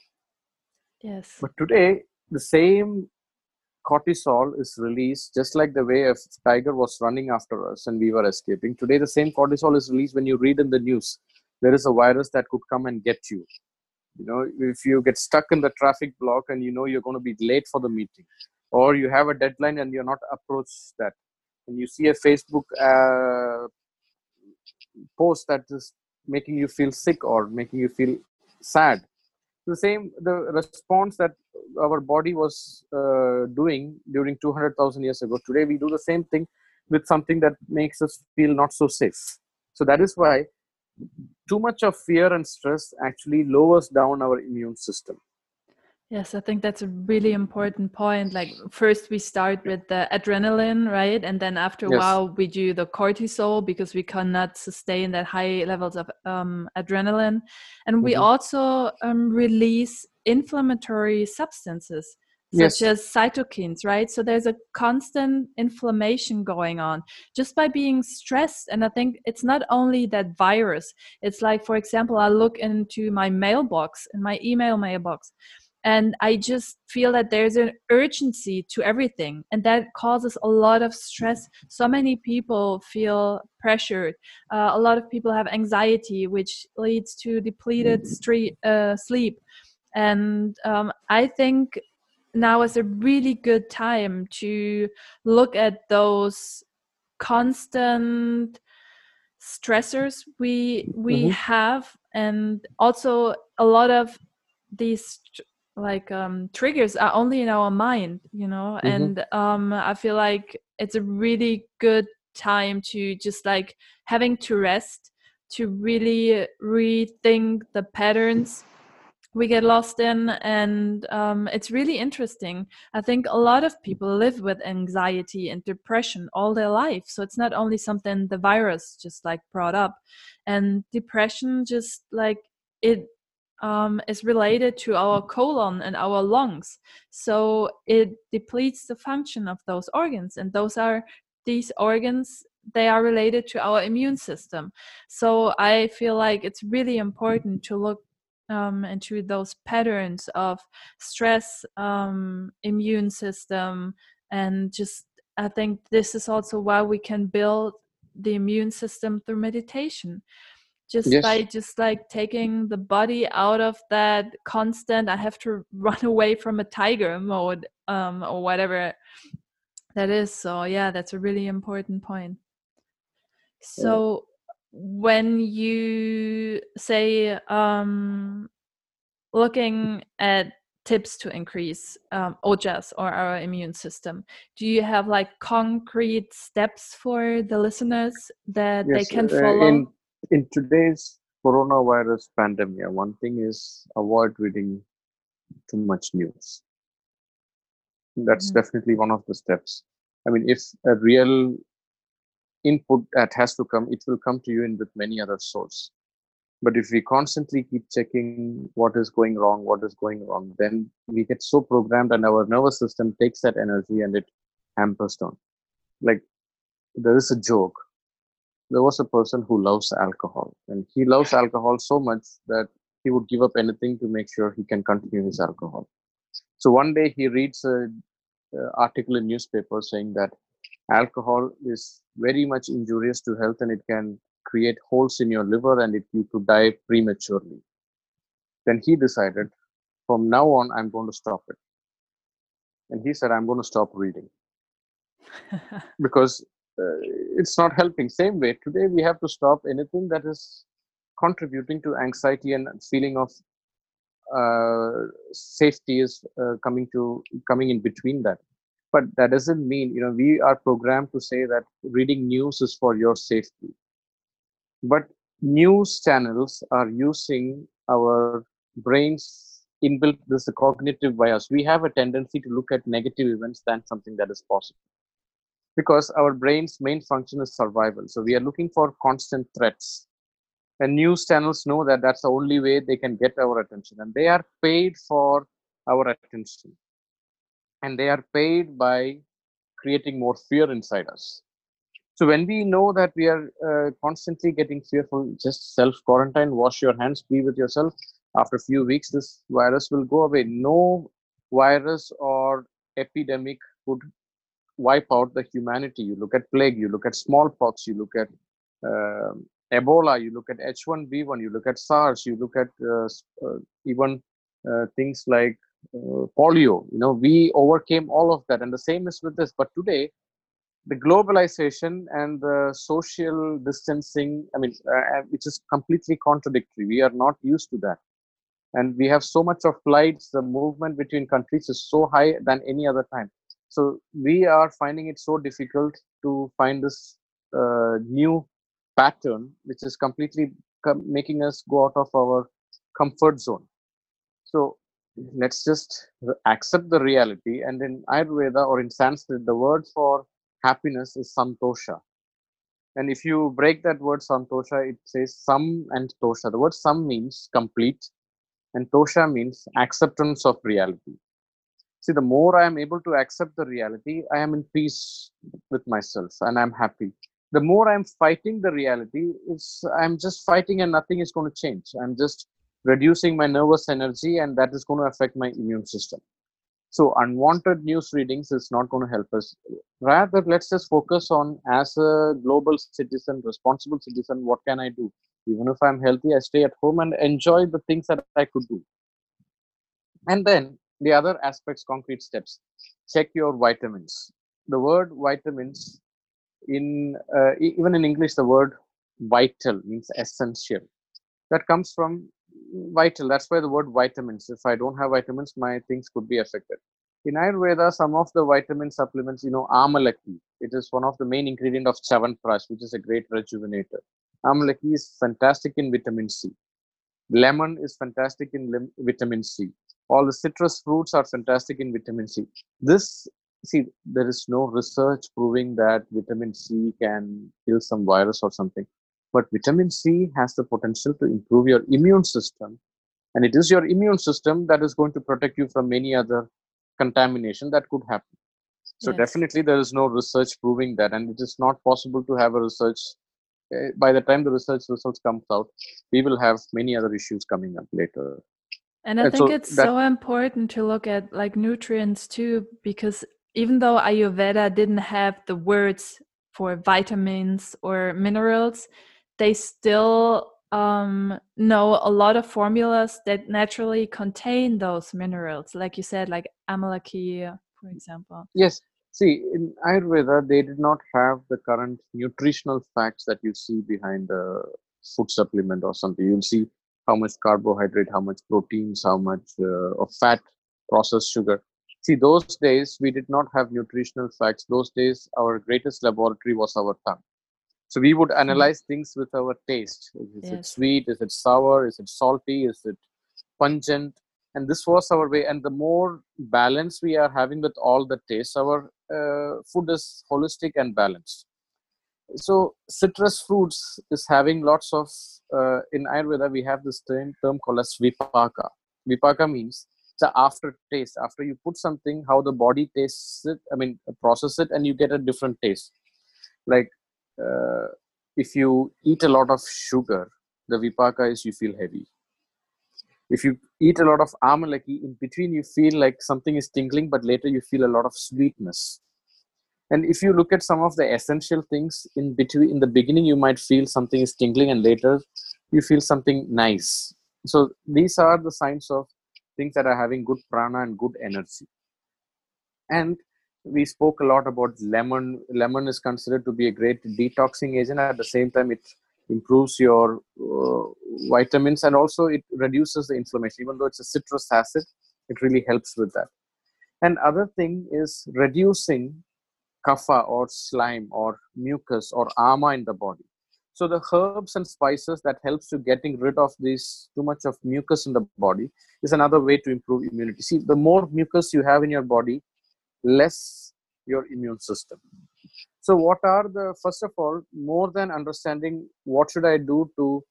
Yes. But today the same cortisol is released just like the way a tiger was running after us and we were escaping. Today the same cortisol is released when you read in the news. There is a virus that could come and get you. You know if you get stuck in the traffic block and you know you're going to be late for the meeting or you have a deadline and you're not approached that and you see a facebook uh, post that is making you feel sick or making you feel sad. The same the response that our body was uh, doing during 200000 years ago today we do the same thing with something that makes us feel not so safe. So that is why too much of fear and stress actually lowers down our immune system yes i think that's a really important point like first we start with the adrenaline right and then after a yes. while we do the cortisol because we cannot sustain that high levels of um, adrenaline and we mm-hmm. also um, release inflammatory substances such yes. as cytokines, right? So there's a constant inflammation going on just by being stressed. And I think it's not only that virus, it's like, for example, I look into my mailbox, in my email mailbox, and I just feel that there's an urgency to everything, and that causes a lot of stress. So many people feel pressured. Uh, a lot of people have anxiety, which leads to depleted street, uh, sleep. And um, I think now is a really good time to look at those constant stressors we we mm-hmm. have and also a lot of these like um triggers are only in our mind you know mm-hmm. and um i feel like it's a really good time to just like having to rest to really rethink the patterns we get lost in and um, it's really interesting i think a lot of people live with anxiety and depression all their life so it's not only something the virus just like brought up and depression just like it um, is related to our colon and our lungs so it depletes the function of those organs and those are these organs they are related to our immune system so i feel like it's really important to look um, into those patterns of stress, um, immune system, and just I think this is also why we can build the immune system through meditation. Just yes. by just like taking the body out of that constant, I have to run away from a tiger mode um, or whatever that is. So yeah, that's a really important point. So when you say um, looking at tips to increase um, ojas or our immune system do you have like concrete steps for the listeners that yes, they can uh, follow in, in today's coronavirus pandemic one thing is avoid reading too much news that's mm-hmm. definitely one of the steps i mean if a real input that has to come, it will come to you in with many other sources. But if we constantly keep checking what is going wrong, what is going wrong, then we get so programmed and our nervous system takes that energy and it hampers down. Like there is a joke. There was a person who loves alcohol and he loves alcohol so much that he would give up anything to make sure he can continue his alcohol. So one day he reads a, a article in newspaper saying that alcohol is very much injurious to health and it can create holes in your liver and it, you could die prematurely. Then he decided, from now on, I'm going to stop it. And he said, I'm going to stop reading because uh, it's not helping. Same way, today we have to stop anything that is contributing to anxiety and feeling of uh, safety is uh, coming to coming in between that. But that doesn't mean you know we are programmed to say that reading news is for your safety. But news channels are using our brains inbuilt this cognitive bias. We have a tendency to look at negative events than something that is positive because our brain's main function is survival so we are looking for constant threats and news channels know that that's the only way they can get our attention and they are paid for our attention and they are paid by creating more fear inside us. So when we know that we are uh, constantly getting fearful, just self quarantine, wash your hands, be with yourself. After a few weeks, this virus will go away. No virus or epidemic could wipe out the humanity. You look at plague, you look at smallpox, you look at uh, Ebola, you look at H1N1, you look at SARS, you look at uh, uh even uh, things like uh, polio. You know we overcame all of that and the same is with this. But today the globalization and the social distancing i mean uh, which is completely contradictory. We are not used to that. And we have so much of flights the movement between countries is so high than any other time so we are finding it so difficult to find this uh, new pattern which is completely com- making us go out of our comfort zone so let's just accept the reality. And in Ayurveda or in Sanskrit, the word for happiness is santosha. And if you break that word santosha, it says sam and tosha. The word sam means complete, and tosha means acceptance of reality. See, the more I am able to accept the reality, I am in peace with myself and I'm happy. The more I'm fighting the reality, is I'm just fighting and nothing is going to change. I'm just reducing my nervous energy and that is going to affect my immune system so unwanted news readings is not going to help us rather let's just focus on as a global citizen responsible citizen what can i do even if i'm healthy i stay at home and enjoy the things that i could do and then the other aspects concrete steps check your vitamins the word vitamins in uh, even in english the word vital means essential that comes from vital. That's why the word vitamins. If I don't have vitamins, my things could be affected. In Ayurveda, some of the vitamin supplements, you know, amalaki, it is one of the main ingredient of Chyawanprash, which is a great rejuvenator. Amalaki is fantastic in vitamin C. lemon is fantastic in vitamin c all the citrus fruits are fantastic in vitamin c. This see there is no research proving that vitamin c can kill some virus or something. But vitamin c has the potential to improve your immune system and it is your immune system that is going to protect you from any other contamination that could happen. So Yes. definitely there is no research proving that and it is not possible to have a research uh, by the time the research results comes out we will have many other issues coming up later And I And think so it's that- so important to look at like nutrients too, because even though Ayurveda didn't have the words for vitamins or minerals, they still um, know a lot of formulas that naturally contain those minerals. Like you said, like amalaki, for example. yes see in ayurveda they did not have the current nutritional facts that you see behind a food supplement or something you'll see how much carbohydrate how much proteins how much uh, of fat processed sugar. See those days we did not have nutritional facts. Those days our greatest laboratory was our tongue. So we would analyze things with our taste. Is it sweet? Is it sour? Is it salty? Is it pungent? And this was our way. And the more balance we are having with all the tastes our uh, food is holistic and balanced so citrus fruits is having lots of uh, in ayurveda we have this term, term called as vipaka. Vipaka means the aftertaste. After you put something how the body tastes it i mean process it and you get a different taste. Like uh, if you eat a lot of sugar the vipaka is you feel heavy. If you eat a lot of amalaki in between you feel like something is tingling but later you feel a lot of sweetness and if you look at some of the essential things in between in the beginning you might feel something is tingling and later you feel something nice. So these are the signs of things that are having good prana and good energy. And we spoke a lot about lemon. Lemon is considered to be a great detoxing agent. At the same time it improves your uh, vitamins and also it reduces the inflammation. Even though it's a citrus acid it really helps with that. And other thing is reducing kapha or slime or mucus or ama in the body. So the herbs and spices that helps to getting rid of this too much of mucus in the body is another way to improve immunity. See the more mucus you have in your body less your immune system. So what are the first of all more than understanding what should i do to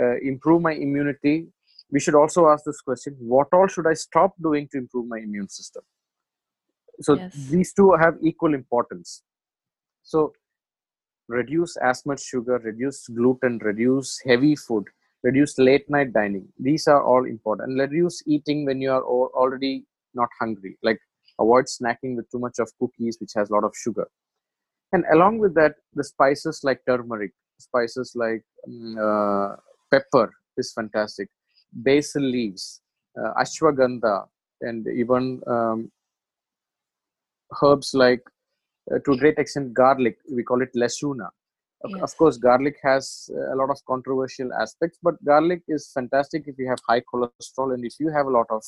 uh, improve my immunity we should also ask this question what all should i stop doing to improve my immune system so Yes. these two have equal importance. So reduce as much sugar reduce gluten reduce heavy food reduce late night dining. These are all important. And reduce eating when you are already not hungry. Like avoid snacking with too much of cookies which has a lot of sugar. And along with that the spices like turmeric spices like mm, uh, pepper is fantastic. Basil leaves uh, ashwagandha and even um, herbs like uh, to a great extent garlic we call it lesuna of, of course garlic has a lot of controversial aspects but garlic is fantastic if you have high cholesterol and if you have a lot of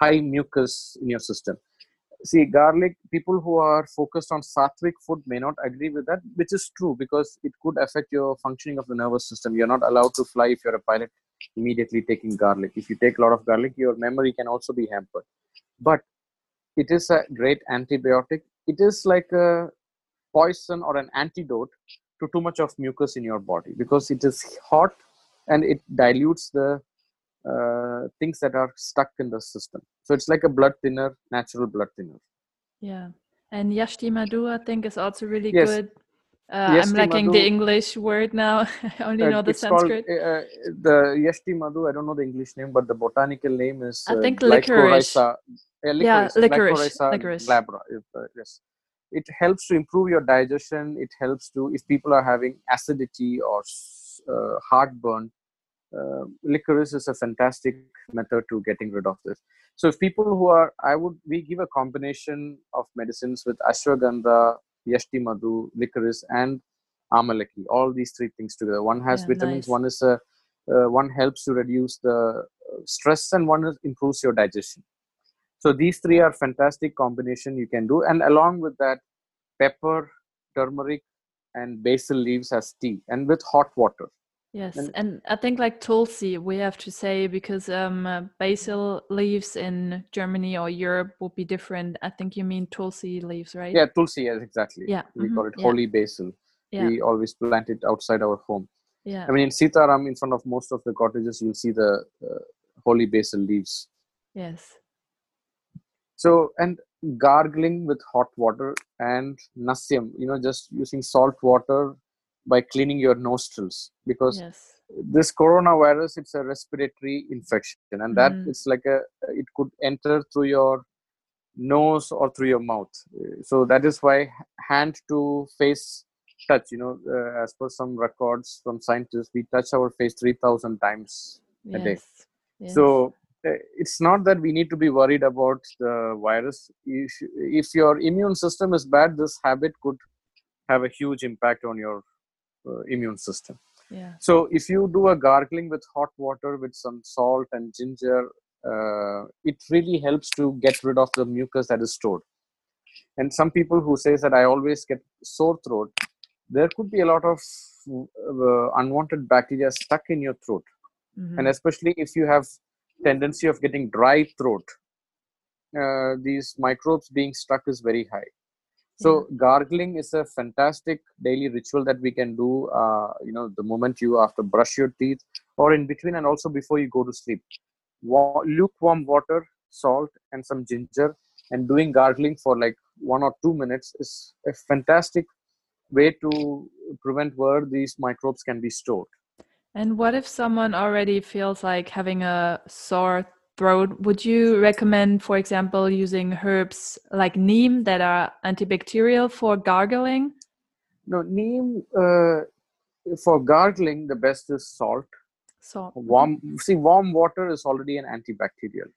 high mucus in your system. See garlic people who are focused on sattvic food may not agree with that which is true because it could affect your functioning of the nervous system. You're not allowed to fly if you're a pilot immediately taking garlic. If you take a lot of garlic your memory can also be hampered. But it is a great antibiotic it is like a poison or an antidote to too much of mucus in your body because it is hot and it dilutes the uh, things that are stuck in the system so it's like a blood thinner natural blood thinner Yeah. And Yashti Madhu, I think, is also really Yes. good. Uh, Yashti I'm lacking the English word now. I only Uh, know the it's called Sanskrit. uh, the yashti madhu i don't know the english name but the botanical name is I uh, think licorice. Glycyrrhiza- yeah, Yeah, licorice, licorice, licorice. glabra, uh, yes it helps to improve your digestion it helps to if people are having acidity or uh, heartburn uh, licorice is a fantastic method to getting rid of this so if people who are i would we give a combination of medicines with ashwagandha yashti madhu licorice and amalaki all these three things together. One has Yeah, vitamins nice. one is a uh, one helps to reduce the uh, stress and one is improves your digestion. So these three are fantastic combination you can do. And along with that pepper turmeric and basil leaves as tea and with hot water Yes, and, and, I think like Tulsi, we have to say because um, uh, basil leaves in Germany or Europe will be different. I think you mean Tulsi leaves, right? Yeah, Tulsi, yes, exactly. Yeah, we mm-hmm. call it yeah. holy basil. Yeah. We always plant it outside our home. Yeah. I mean, in Sitaram, in front of most of the cottages, you'll see the uh, holy basil leaves. Yes. So, and gargling with hot water and nasyam, you know, just using salt water by cleaning your nostrils because yes. this coronavirus it's a respiratory infection and that Mhm. it's like a it could enter through your nose or through your mouth so that is why hand to face touch you know uh, as per some records from scientists we touch our face 3000 times a day. Yes. yes. so uh, it's not that we need to be worried about the virus if, if your immune system is bad this habit could have a huge impact on your uh, immune system yeah. so if you do a gargling with hot water with some salt and ginger uh, it really helps to get rid of the mucus that is stored and some people who says that i always get sore throat there could be a lot of uh, unwanted bacteria stuck in your throat Mhm. and especially if you have tendency of getting dry throat uh, these microbes being stuck is very high so gargling is a fantastic daily ritual that we can do uh, you know the moment you after brush your teeth or in between and also before you go to sleep. Wa- lukewarm water salt and some ginger and doing gargling for like one or two minutes is a fantastic way to prevent where these microbes can be stored. And what if someone already feels like having a sore throat? Would you recommend, for example, using herbs like neem that are antibacterial for gargling? no neem uh, for gargling the best is salt So warm see warm water is already an antibacterial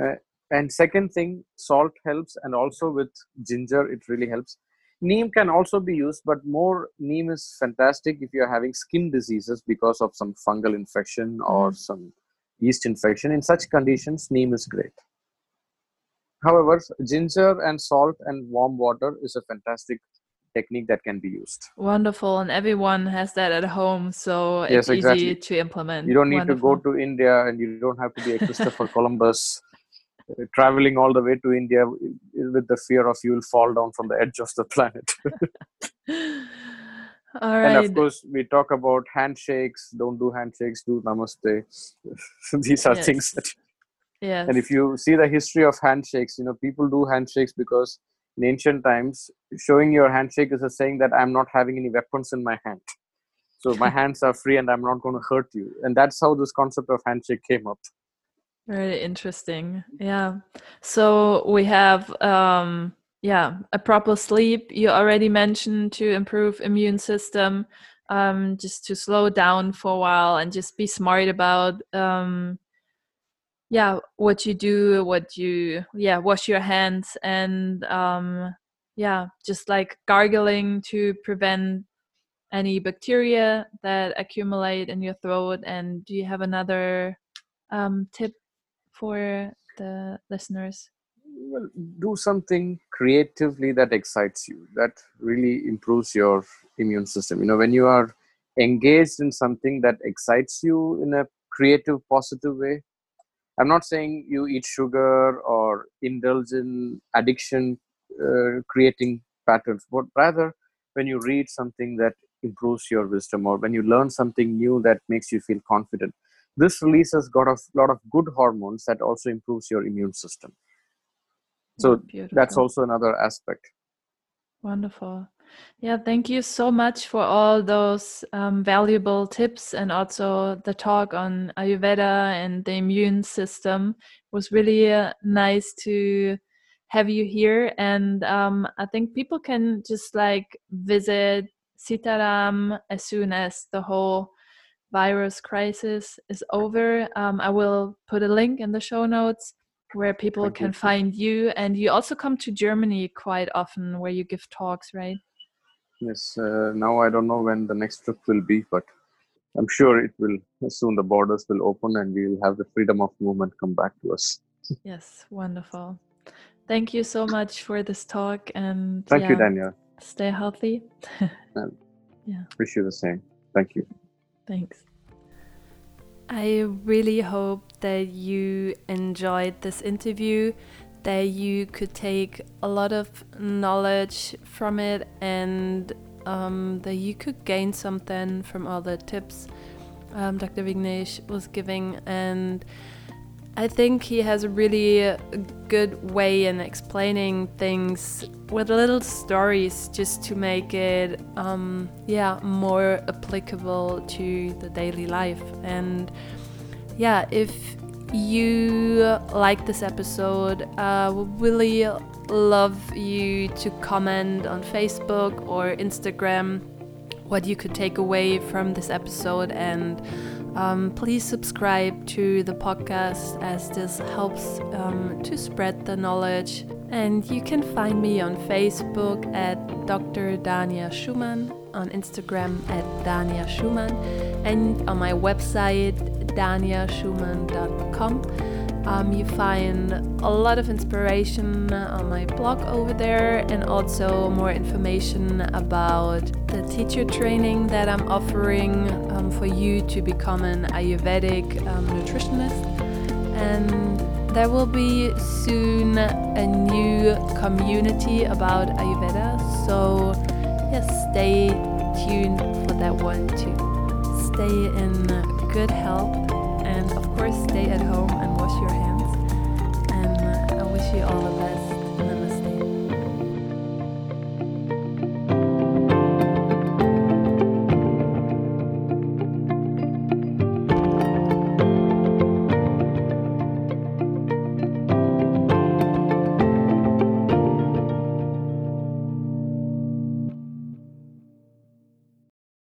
Uh, and second thing salt helps and also with ginger it really helps neem can also be used but more neem is fantastic if you're having skin diseases because of some fungal infection or Mhm. some yeast infection. In such conditions neem is great. However ginger and salt and warm water is a fantastic technique that can be used. Wonderful, and everyone has that at home, so Yes, it's exactly. easy to implement. you don't need to go to india and you don't have to be a christopher columbus uh, traveling all the way to india with the fear of you will fall down from the edge of the planet All and of course we talk about handshakes don't do handshakes do namaste these are things that Yes. and if you see the history of handshakes you know people do handshakes because in ancient times showing your handshake is a saying that i'm not having any weapons in my hand so my hands are free and i'm not going to hurt you and that's how this concept of handshake came up Very interesting. Yeah. So we have um yeah, a proper sleep you already mentioned to improve immune system um just to slow down for a while and just be smart about um yeah, what you do, what you yeah, wash your hands and um yeah, just like gargling to prevent any bacteria that accumulate in your throat and do you have another um tip for the listeners? Well do something creatively that excites you that really improves your immune system. You know when you are engaged in something that excites you in a creative positive way i'm not saying you eat sugar or indulge in addiction uh, creating patterns but rather when you read something that improves your wisdom or when you learn something new that makes you feel confident. This releases got a lot of good hormones that also improves your immune system so that's also another aspect Wonderful. Yeah, thank you so much for all those um, valuable tips and also the talk on Ayurveda and the immune system. It was really uh, nice to have you here. And um, I think people can just like visit Sitaram as soon as the whole virus crisis is over. Um, I will put a link in the show notes where people Thank you. can find you. And you also come to Germany quite often where you give talks, right? yes uh, now i don't know when the next trip will be but i'm sure it will soon the borders will open and we will have the freedom of movement come back to us Yes, wonderful. Thank you so much for this talk and thank you Dania stay healthy. Yeah. Wish you the same thank you Thanks. I really hope that you enjoyed this interview, that you could take a lot of knowledge from it, and um, that you could gain something from all the tips um, Dr. Vignesh was giving. And I think he has a really good way in explaining things with little stories just to make it um, yeah more applicable to the daily life. And yeah if you like this episode uh, would really love you to comment on facebook or instagram what you could take away from this episode and um, please subscribe to the podcast as this helps um, to spread the knowledge. And you can find me on Facebook at Dr. Dania Schumann, on Instagram at Dania Schumann, and on my website, daniaschumann.com. Um, you find a lot of inspiration on my blog over there and also more information about the teacher training that I'm offering um, for you to become an Ayurvedic um, nutritionist. And there will be soon a new community about Ayurveda. So, yes, stay tuned for that one too. Stay in good health and, of course, stay at home